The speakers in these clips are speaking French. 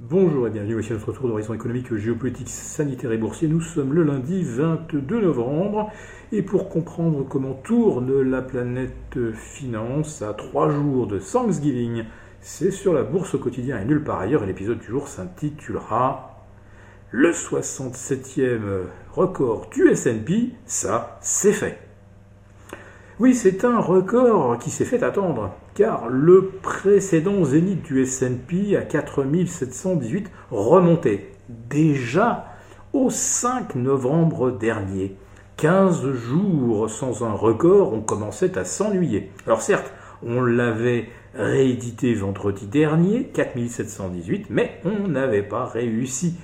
Bonjour et bienvenue, voici notre tour d'horizon économique, géopolitique, sanitaire et boursier. Nous sommes le lundi 22 novembre et pour comprendre comment tourne la planète finance à trois jours de Thanksgiving, c'est sur la bourse au quotidien et nulle part ailleurs et l'épisode du jour s'intitulera Le 67e record du S&P, ça c'est fait. Oui, c'est un record qui s'est fait attendre, car le précédent zénith du S&P à 4718 remontait déjà au 5 novembre dernier. 15 jours sans un record, on commençait à s'ennuyer. Alors certes, on l'avait réédité vendredi dernier, 4718, mais on n'avait pas réussi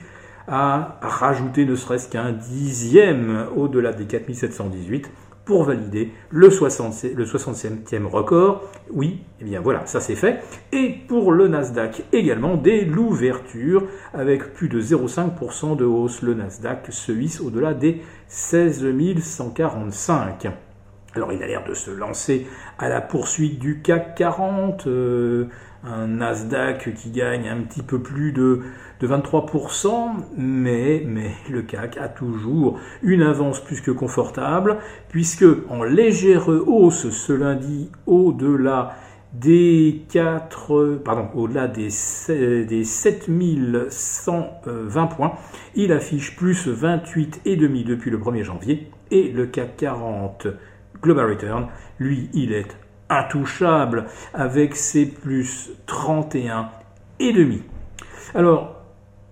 à rajouter ne serait-ce qu'un dixième au-delà des 4718 pour valider le, 60, le 67e record. Oui, eh bien voilà, ça c'est fait. Et pour le Nasdaq également, dès l'ouverture, avec plus de 0,5% de hausse, le Nasdaq se hisse au-delà des 16 145. Alors il a l'air de se lancer à la poursuite du CAC 40, euh, un Nasdaq qui gagne un petit peu plus de, de 23%, mais, mais le CAC a toujours une avance plus que confortable, puisque en légère hausse ce lundi au-delà des 4, pardon, au-delà des, des 7120 points, il affiche plus 28,5 depuis le 1er janvier, et le CAC 40 Global Return, lui, il est intouchable avec ses plus 31 et demi. Alors,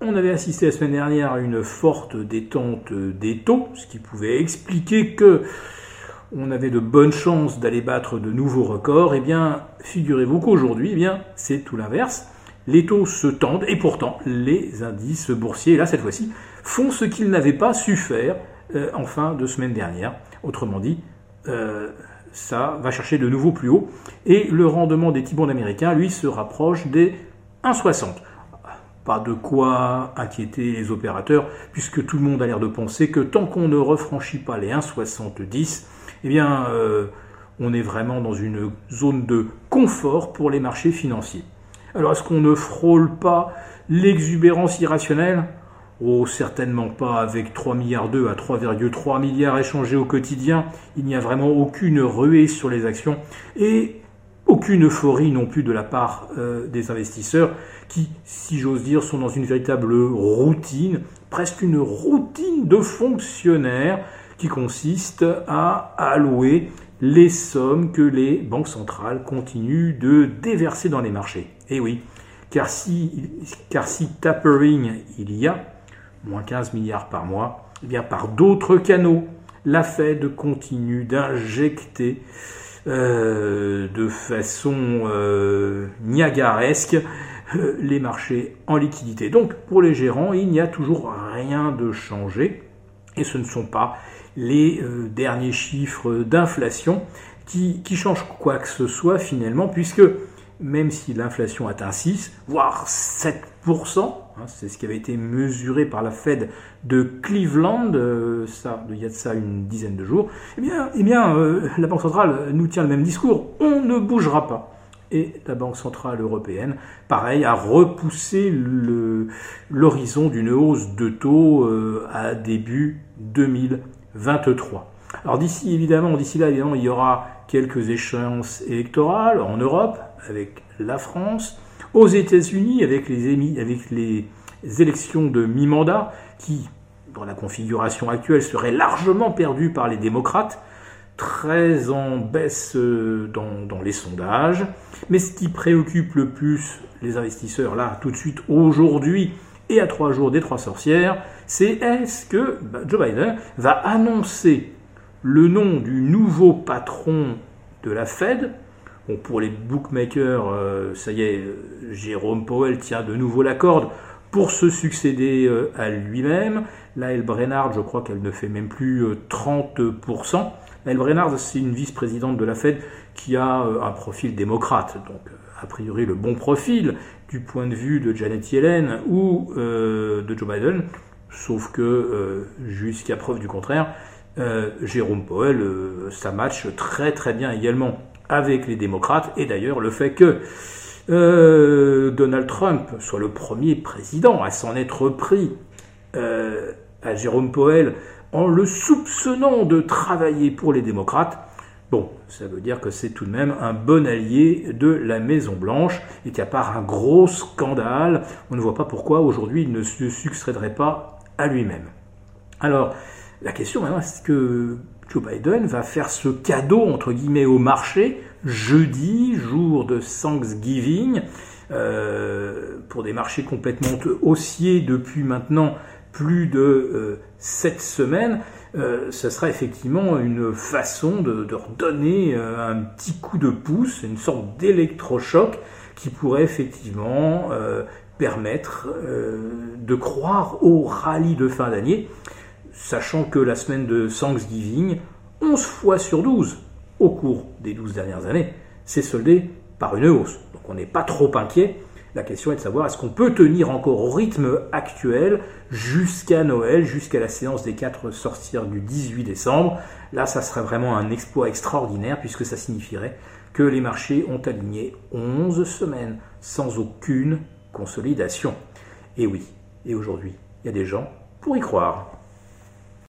on avait assisté la semaine dernière à une forte détente des taux, ce qui pouvait expliquer que on avait de bonnes chances d'aller battre de nouveaux records. Eh bien, figurez-vous qu'aujourd'hui, eh c'est tout l'inverse. Les taux se tendent et pourtant les indices boursiers, là cette fois-ci, font ce qu'ils n'avaient pas su faire euh, en fin de semaine dernière. Autrement dit, euh, ça va chercher de nouveau plus haut. Et le rendement des T-bonds américains, lui, se rapproche des 1,60. Pas de quoi inquiéter les opérateurs, puisque tout le monde a l'air de penser que tant qu'on ne refranchit pas les 1,70, eh bien, euh, on est vraiment dans une zone de confort pour les marchés financiers. Alors, est-ce qu'on ne frôle pas l'exubérance irrationnelle? Oh, certainement pas avec 3 milliards 2 à 3,3 milliards échangés au quotidien. Il n'y a vraiment aucune ruée sur les actions et aucune euphorie non plus de la part euh, des investisseurs qui, si j'ose dire, sont dans une véritable routine, presque une routine de fonctionnaires qui consiste à allouer les sommes que les banques centrales continuent de déverser dans les marchés. Et oui, car si, car si tapering il y a, moins 15 milliards par mois, eh bien par d'autres canaux, la Fed continue d'injecter euh, de façon euh, niagaresque euh, les marchés en liquidité. Donc pour les gérants, il n'y a toujours rien de changé et ce ne sont pas les derniers chiffres d'inflation qui, qui changent quoi que ce soit finalement puisque même si l'inflation atteint 6, voire 7%, hein, c'est ce qui avait été mesuré par la Fed de Cleveland, euh, ça, il y a de ça une dizaine de jours, eh bien, eh bien euh, la Banque centrale nous tient le même discours, on ne bougera pas. Et la Banque centrale européenne, pareil, a repoussé l'horizon d'une hausse de taux euh, à début 2023. Alors d'ici évidemment, d'ici là évidemment, il y aura quelques échéances électorales en Europe avec la France, aux États-Unis avec les, élections de mi-mandat qui, dans la configuration actuelle, seraient largement perdues par les démocrates, très en baisse euh, dans, dans, les sondages. Mais ce qui préoccupe le plus les investisseurs, là, tout de suite, aujourd'hui, et à trois jours des trois sorcières, c'est est-ce que bah, Joe Biden va annoncer le nom du nouveau patron de la Fed. Bon, pour les bookmakers, euh, ça y est, Jérôme Powell tient de nouveau la corde pour se succéder euh, à lui-même. Laëlle Brennard, je crois qu'elle ne fait même plus 30%. Euh, Laëlle Brennard, c'est une vice-présidente de la Fed qui a un profil démocrate, donc a priori le bon profil du point de vue de Janet Yellen ou de Joe Biden, sauf que jusqu'à preuve du contraire, Jérôme Powell, ça match très très bien également avec les démocrates, et d'ailleurs le fait que euh, Donald Trump soit le premier président à s'en être pris euh, à Jérôme Powell en le soupçonnant de travailler pour les démocrates, bon, ça veut dire que c'est tout de même un bon allié de la Maison Blanche et qu'à part un gros scandale, on ne voit pas pourquoi aujourd'hui il ne se succéderait pas à lui-même. Alors, la question maintenant, est-ce que Joe Biden va faire ce cadeau, entre guillemets, au marché jeudi, jour de Thanksgiving, euh, pour des marchés complètement haussiers depuis maintenant plus de 7 euh, semaines, euh, ce sera effectivement une façon de, de redonner un petit coup de pouce, une sorte d'électrochoc qui pourrait effectivement permettre de croire au rallye de fin d'année sachant que la semaine de Thanksgiving, 11 fois sur 12 au cours des 12 dernières années, s'est soldée par une hausse. Donc on n'est pas trop inquiet. La question est de savoir est-ce qu'on peut tenir encore au rythme actuel jusqu'à Noël, jusqu'à la séance des quatre sorcières du 18 décembre? Là, ça serait vraiment un exploit extraordinaire puisque ça signifierait que les marchés ont aligné 11 semaines sans aucune consolidation. Et oui, et aujourd'hui, il y a des gens pour y croire.